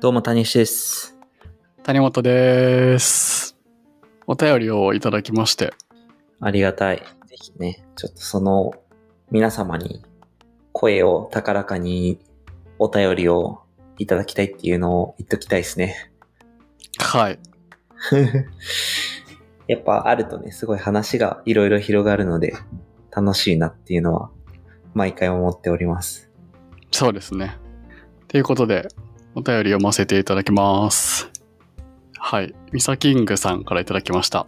どうも、谷西です。谷本です。お便りをいただきまして、ありがたい。ぜひね、ちょっとその、皆様に声を高らかにお便りをいただきたいっていうのを言っときたいですね。はい。やっぱあるとね、すごい話がいろいろ広がるので、楽しいなっていうのは、毎回思っております。そうですね。ということで、お便り読ませていただきます。はい。ミサキングさんからいただきました。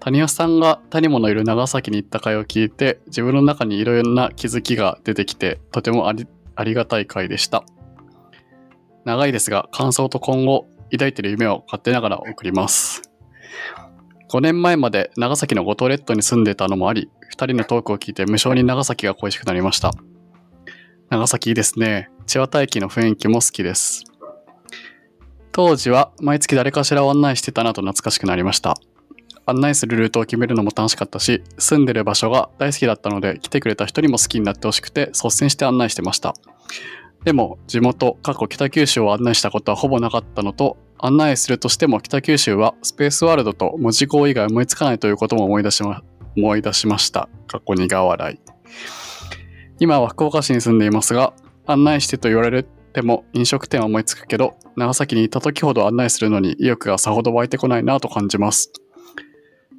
谷吉さんが谷本のいる長崎に行った回を聞いて、自分の中にいろいろな気づきが出てきて、とてもありありがたい回でした。長いですが、感想と今後抱いている夢を勝手ながら送ります。5年前まで長崎の五島列島に住んでたのもあり、2人のトークを聞いて無性に長崎が恋しくなりました。長崎いいですね。千綿駅の雰囲気も好きです。当時は毎月誰かしらを案内してたなと懐かしくなりました。案内するルートを決めるのも楽しかったし、住んでる場所が大好きだったので来てくれた人にも好きになってほしくて率先して案内してました。でも地元、過去北九州を案内したことはほぼなかったのと、案内するとしても北九州はスペースワールドと文字工以外思いつかないということも思い出しま思い出しました。過去苦笑い。今は福岡市に住んでいますが、案内してと言われても飲食店は思いつくけど、長崎にいた時ほど案内するのに意欲がさほど湧いてこないなと感じます。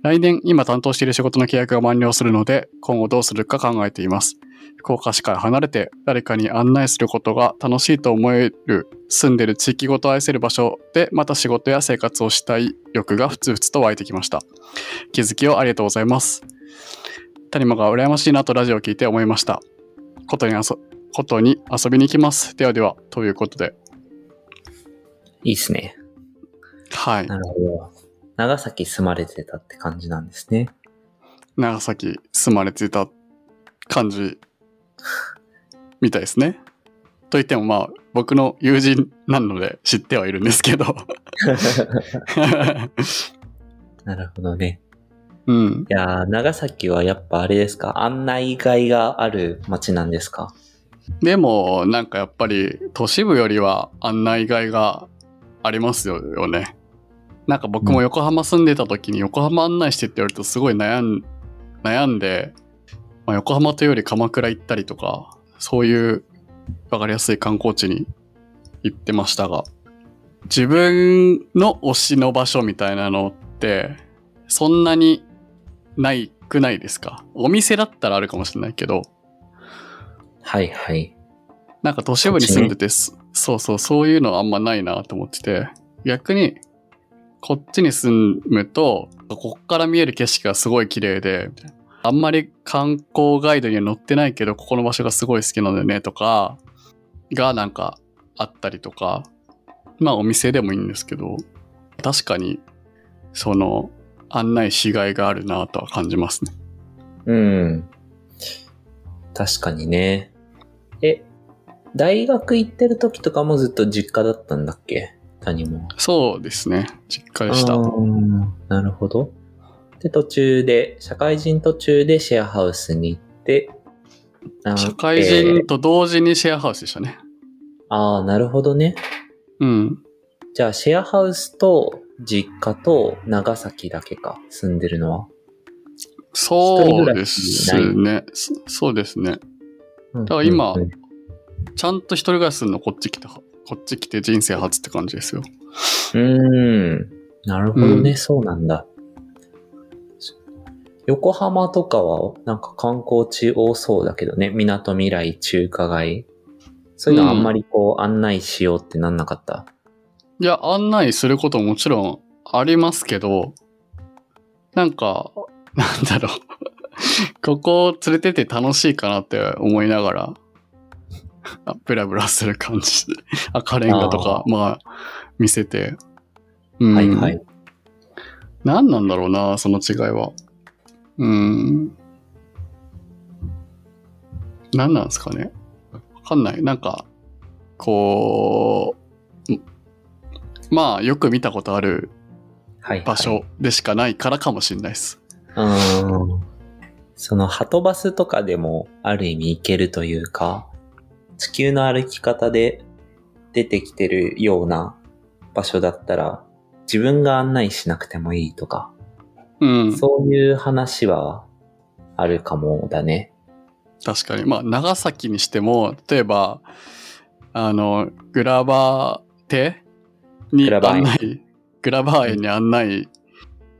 来年今担当している仕事の契約が満了するので、今後どうするか考えています。福岡市から離れて誰かに案内することが楽しいと思える住んでる地域ごと愛せる場所でまた仕事や生活をしたい欲がふつふつと湧いてきました。気づきをありがとうございます。谷間が羨ましいなとラジオを聞いて思いました。ことに遊ことに遊びに行きます。ではでは、ということで。いいっすね。はい。なるほど。長崎住まれてたって感じなんですね。長崎住まれてた感じみたいですね。と言ってもまあ、僕の友人なので知ってはいるんですけど。なるほどね。うん。いやー、長崎はやっぱあれですか？案内がいがある街なんですか？でも、なんかやっぱり都市部よりは案内がいがありますよね。なんか僕も横浜住んでた時に横浜案内してって言われるとすごい悩ん悩んで、まあ、横浜というより鎌倉行ったりとか、そういうわかりやすい観光地に行ってましたが、自分の推しの場所みたいなのって、そんなにないくないですか？お店だったらあるかもしれないけど、はいはい。なんか都市部に住んでてす、そうそう、そういうのあんまないなと思ってて、逆に、こっちに住むと、こっから見える景色がすごい綺麗で、あんまり観光ガイドには載ってないけど、ここの場所がすごい好きなんだよねとか、がなんかあったりとか、まあお店でもいいんですけど、確かに、その、案内しがいがあるなとは感じますね。うん。確かにね。え、大学行ってる時とかもずっと実家だったんだっけ？谷も。そうですね。実家でした。なるほど。で、途中で、社会人途中でシェアハウスに行って、あ社会人と同時にシェアハウスでしたね。ああ、なるほどね。うん。じゃあ、シェアハウスと実家と長崎だけか、住んでるのは。そうですね。そそうですね。だから今うんちゃんと一人暮らしするのこっち来て、こっち来て人生初って感じですよ。うん。なるほどね、うんそうなんだ。横浜とかはなんか観光地多そうだけどね、港未来中華街。そういうのあんまりこう案内しようってなんなかった？いや、案内することももちろんありますけど、なんか、なんだろう。ここを連れてって楽しいかなって思いながら、あブラブラする感じで、赤レンガとか、まあ、見せて。うん、はいはい。何なんだろうな、その違いは。うーん。何なんですかね。わかんない。なんか、こう、んまあ、よく見たことあるはい、はい。場所でしかないからかもしれないです。うん。その、ハトバスとかでも、ある意味行けるというか、地球の歩き方で、出てきてるような場所だったら、自分が案内しなくてもいいとか、うん。そういう話はあるかもだね。確かに。まあ、長崎にしても、例えば、あの、グラバー邸に案内、グラバー園に案内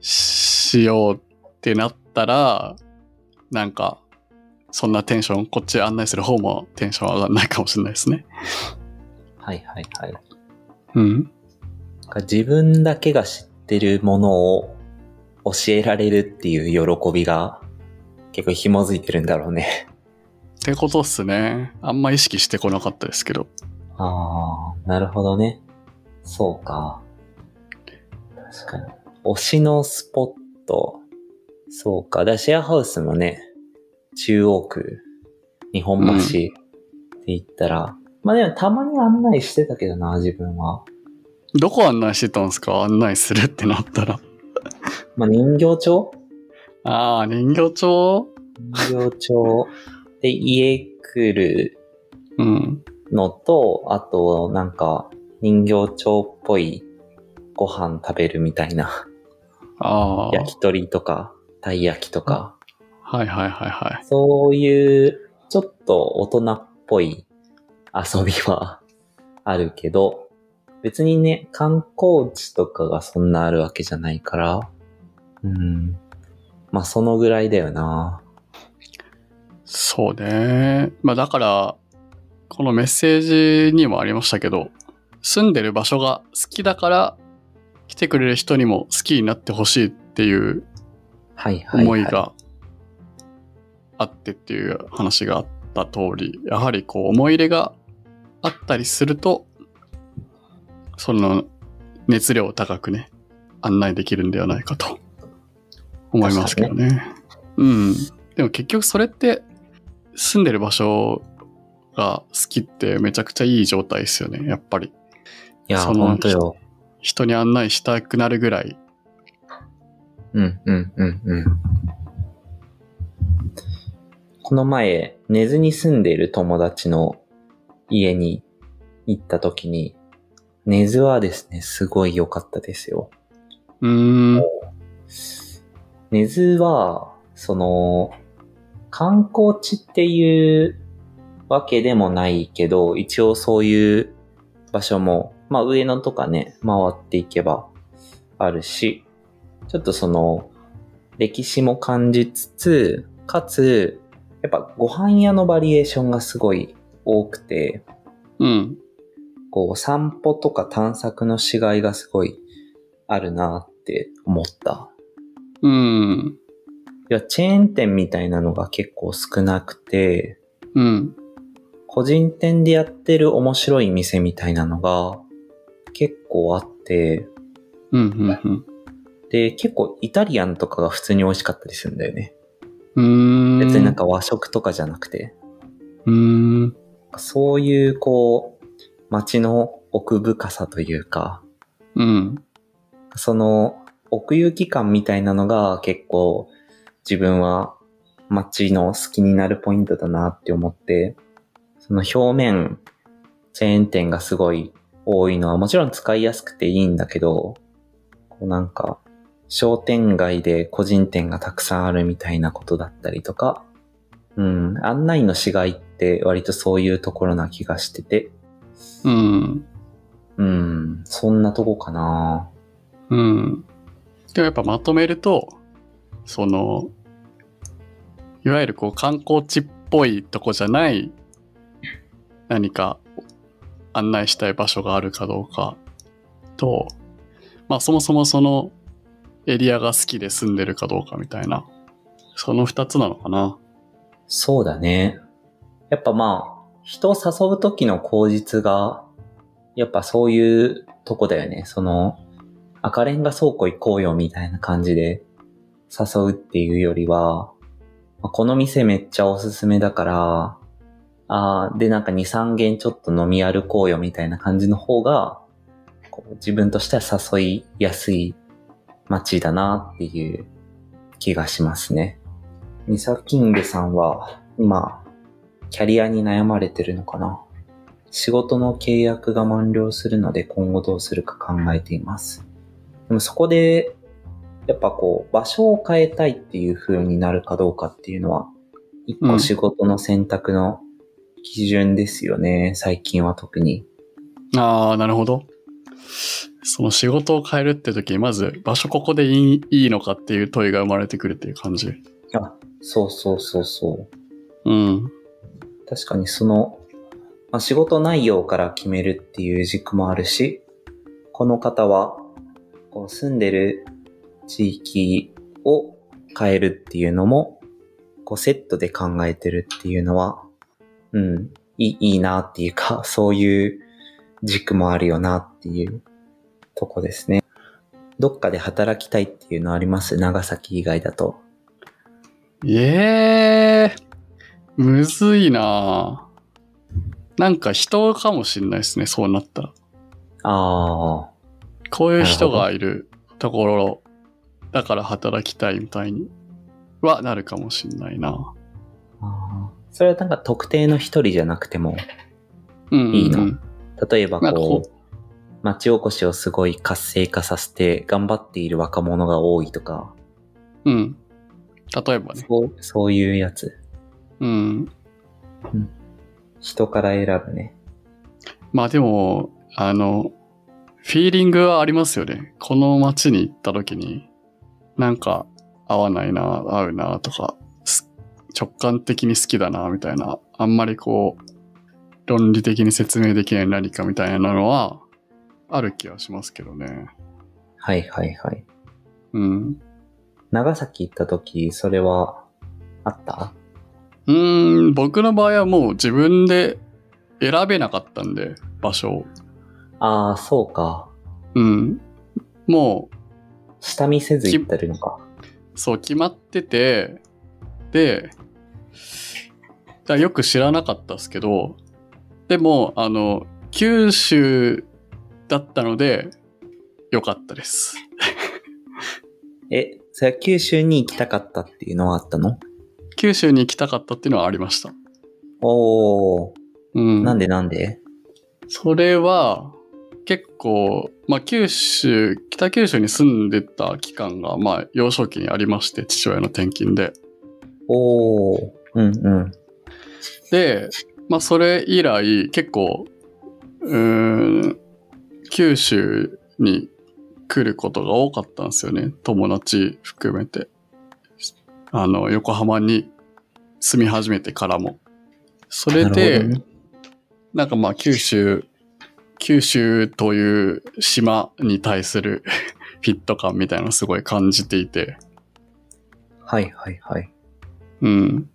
しようってなったら、なんか、そんなテンション、こっち案内する方もテンション上がらないかもしれないですね。はいはいはい。うん。自分だけが知ってるものを教えられるっていう喜びが結構紐づいてるんだろうね。ってことっすね。あんま意識してこなかったですけど。ああ、なるほどね。そうか。確かに。推しのスポット。そうか。だシェアハウスもね、中央区、日本橋って言ったら、まあでもたまに案内してたけどな、自分は。どこ案内してたんですか？案内するってなったら。まあ人形町？ああ、人形町？人形町で家来るうん。のと、あとなんか人形町っぽいご飯食べるみたいな。ああ。焼き鳥とか、たい焼きとか、はいはいはいはい。そういうちょっと大人っぽい遊びはあるけど、別にね、観光地とかがそんなあるわけじゃないから、うん。まあそのぐらいだよな。そうね。まあだから、このメッセージにもありましたけど、住んでる場所が好きだから、来てくれる人にも好きになってほしいっていう。思いがあってっていう話があった通り、やはりこう思い入れがあったりすると、その熱量を高くね、案内できるんではないかと思いますけどね。うん。でも結局それって住んでる場所が好きってめちゃくちゃいい状態ですよね、やっぱり。いや、そのよ。人に案内したくなるぐらい。うん、うん、うん、うん。この前、根津に住んでいる友達の家に行った時に、根津はですね、すごい良かったですよ。うーん。根津は、その、観光地っていうわけでもないけど、一応そういう場所も、まあ上野とかね、回っていけばあるし、ちょっとその、歴史も感じつつ、かつ、やっぱご飯屋のバリエーションがすごい多くて、うん。こう散歩とか探索のしがいがすごいあるなって思った。うん。いや、チェーン店みたいなのが結構少なくて、うん。個人店でやってる面白い店みたいなのが結構あって、うん。うん。うん。で、結構イタリアンとかが普通に美味しかったりするんだよね。別になんか和食とかじゃなくて、うーん。そういうこう、街の奥深さというか、うん。その奥行き感みたいなのが結構自分は街の好きになるポイントだなって思って、その表面、チェーン店がすごい多いのはもちろん使いやすくていいんだけど、こうなんか商店街で個人店がたくさんあるみたいなことだったりとか、うん、案内のしがいって割とそういうところな気がしてて、うん。うん、そんなとこかな。うん。でもやっぱまとめると、その、いわゆるこう観光地っぽいとこじゃない何か案内したい場所があるかどうかと、まあそもそもそのエリアが好きで住んでるかどうかみたいな、その二つなのかな。そうだね。やっぱまあ、人を誘う時の口実が、やっぱそういうとこだよね。その、赤レンガ倉庫行こうよみたいな感じで誘うっていうよりは、この店めっちゃおすすめだから、あーでなんか2、3軒ちょっと飲み歩こうよみたいな感じの方が、こう自分としては誘いやすい街だなっていう気がしますね。ミサキングさんは今、キャリアに悩まれてるのかな？仕事の契約が満了するので今後どうするか考えています。でもそこで、やっぱこう、場所を変えたいっていう風になるかどうかっていうのは、一個仕事の選択の基準ですよね、最近は特に。ああ、なるほど。その仕事を変えるって時に、まず場所ここでいいのかっていう問いが生まれてくるっていう感じ。あ、そうそうそうそう。うん。確かにその、まあ、仕事内容から決めるっていう軸もあるし、この方は、こう住んでる地域を変えるっていうのも、こうセットで考えてるっていうのは、うん、いいいいなっていうか、そういう軸もあるよなっていうとこですね。どっかで働きたいっていうのあります？長崎以外だと。ええむずいななんか人かもしんないですね、そうなったら。ああ、こういう人がいるところ、だから働きたいみたいにはなるかもしんないな。あーそれはなんか特定の一人じゃなくても、うんうん、うん。いいの例えばこう、町おこしをすごい活性化させて頑張っている若者が多いとか、うん。例えばね。そうそういうやつ。うん。人から選ぶね。まあでも、あの、フィーリングはありますよね。この街に行った時に、なんか合わないな、合うなとか、す直感的に好きだな、みたいな、あんまりこう、論理的に説明できない何かみたいなのは、ある気はしますけどね。はいはいはい。うん。長崎行った時、それはあった？うーん、僕の場合はもう自分で選べなかったんで、場所を。ああ、そうか。うん。もう、下見せず行ってるのか。そう、決まってて、で、だよく知らなかったですけど、でも、あの、九州だったので、よかったです。え、それは九州に行きたかったっていうのはあったの？九州に行きたかったっていうのはありました。おー、うん。なんでなんで？それは、結構、まあ、九州、北九州に住んでた期間が、まあ、幼少期にありまして、父親の転勤で。おー、うんうん。で、まあ、それ以来、結構、うーん、九州に来ることが多かったんですよね。友達含めて。あの、横浜に住み始めてからも。それで、ほどねなんかまあ九州、九州という島に対する フィット感みたいなのをすごい感じていて、はいはいはい。うん。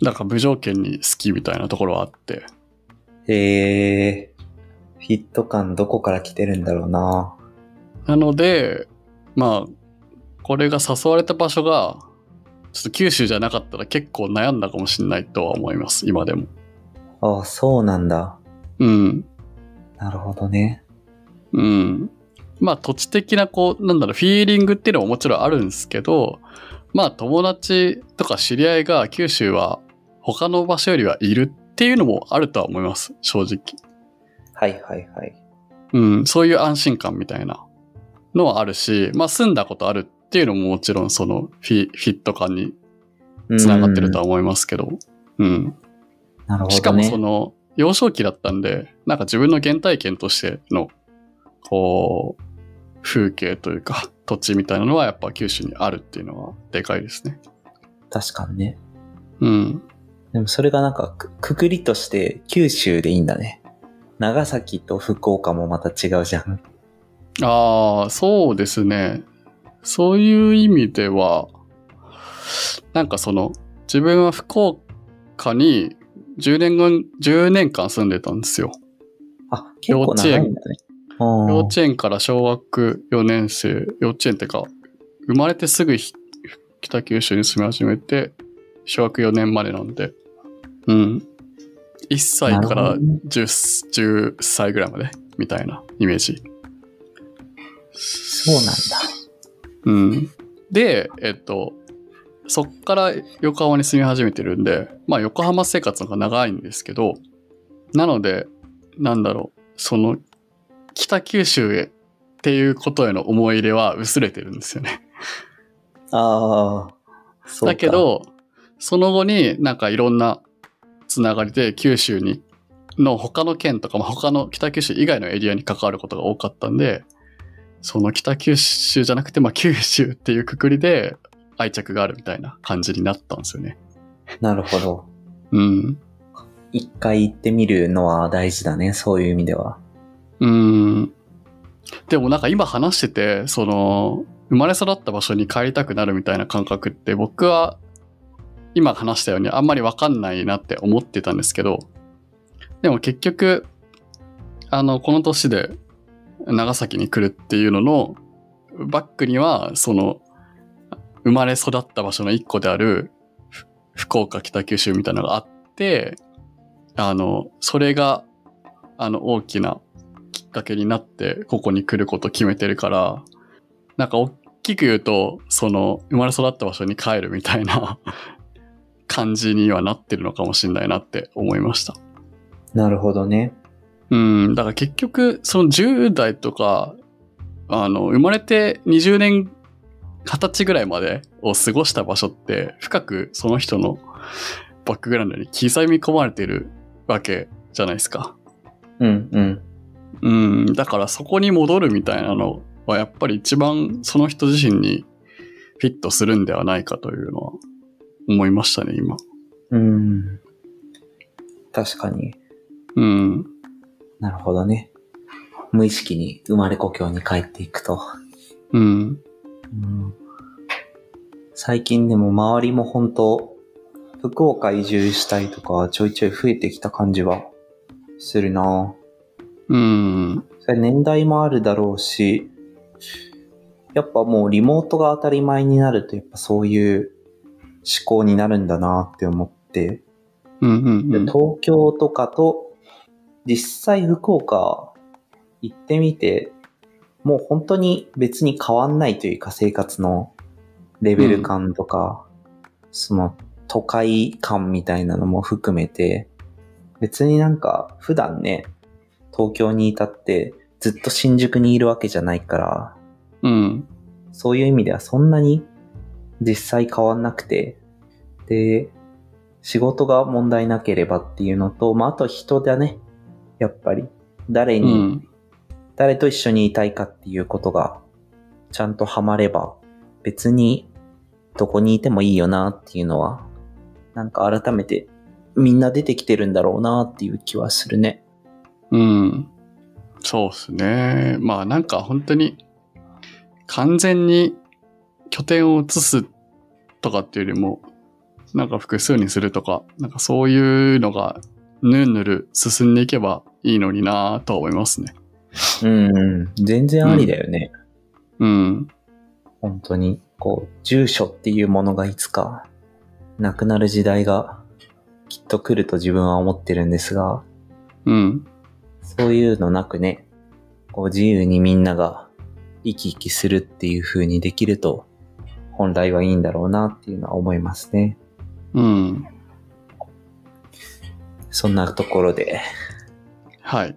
なんか無条件に好きみたいなところはあって、えー、フィット感どこから来てるんだろうな。なので、まあ、これが誘われた場所が、ちょっと九州じゃなかったら結構悩んだかもしれないとは思います、今でも。ああ、そうなんだ。うん。なるほどね。うん。まあ土地的なこう、なんだろう、フィーリングっていうのももちろんあるんですけど、まあ友達とか知り合いが九州は他の場所よりはいるっていうのもあるとは思います、正直。はいはいはい。うん、そういう安心感みたいなのはあるし、まあ住んだことあるっていうのももちろんそのフィフィット感につながってるとは思いますけど、うん。なるほどね。しかもその、幼少期だったんで、なんか自分の原体験としての、こう、風景というか、土地みたいなのはやっぱ九州にあるっていうのはでかいですね。確かにね。うん。でもそれがなんかくくくりとして九州でいいんだね。長崎と福岡もまた違うじゃん。ああ、そうですね。そういう意味では、なんかその、自分は福岡に10年後、10年間住んでたんですよ。あ、結構長いんだね。幼幼稚園から小学4年生、幼稚園ってか、生まれてすぐひ北九州に住み始めて、小学4年までなんで、うん。1歳かならるほどね 10, 10歳ぐらいまで、みたいなイメージ。そうなんだ。うん。で、えっと、そっから横浜に住み始めてるんで、まあ横浜生活の方が長いんですけど、なので、なんだろう、その、北九州へっていうことへの思い入れは薄れてるんですよね。ああ、そうかだけ、ど、その後になんかいろんなつながりで九州に、の他の県とか、まあ、他の北九州以外のエリアに関わることが多かったんで、その北九州じゃなくて、まあ九州っていうくくりで愛着があるみたいな感じになったんですよね。なるほど。うん。一回行ってみるのは大事だね、そういう意味では。うーん。でもなんか今話してて、その、生まれ育った場所に帰りたくなるみたいな感覚って僕は今話したようにあんまりわかんないなって思ってたんですけど、でも結局、あの、この年で長崎に来るっていうののバックには、その、生まれ育った場所の一個である福岡北九州みたいなのがあって、あの、それが、あの、大きなきっかけになって、ここに来ること決めてるから、なんか大きく言うと、その、生まれ育った場所に帰るみたいな感じにはなってるのかもしれないなって思いました。なるほどね。うん、だから結局、その10代とか、あの、生まれて20年、20歳ぐらいまでを過ごした場所って、深くその人のバックグラウンドに刻み込まれてるわけじゃないですか。うん、うん。うん、だからそこに戻るみたいなのはやっぱり一番その人自身にフィットするんではないかというのは思いましたね、今。うん。確かに。うん。なるほどね。無意識に生まれ故郷に帰っていくと。うん。うん最近でも周りも本当福岡移住したいとかちょいちょい増えてきた感じはするなうん。それ年代もあるだろうし、やっぱもうリモートが当たり前になるとやっぱそういう思考になるんだなって思って、うん。うん。でうん。東京とかと実際福岡行ってみて、もう本当に別に変わんないというか生活のレベル感とか、その都会感みたいなのも含めて、別になんか普段ね、東京にいたってずっと新宿にいるわけじゃないから、うん。そういう意味ではそんなに実際変わんなくて、で、仕事が問題なければっていうのと、まあ、あと人だね。やっぱり。誰うに、ん。誰と一緒にいたいかっていうことが、ちゃんとハマれば、別にどこにいてもいいよなっていうのは、なんか改めてみんな出てきてるんだろうなっていう気はするね。うん。そうっすね。まあなんか本当に完全に拠点を移すとかっていうよりも、なんか複数にするとか、なんかそういうのがぬるぬる進んでいけばいいのになぁとは思いますね。うん、うん。全然ありだよね。うん。本当に、こう、住所っていうものがいつかなくなる時代がきっと来ると自分は思ってるんですが、うん。そういうのなくね、こう自由にみんなが生き生きするっていう風にできると、本来はいいんだろうなっていうのは思いますね。うん。そんなところで、はい。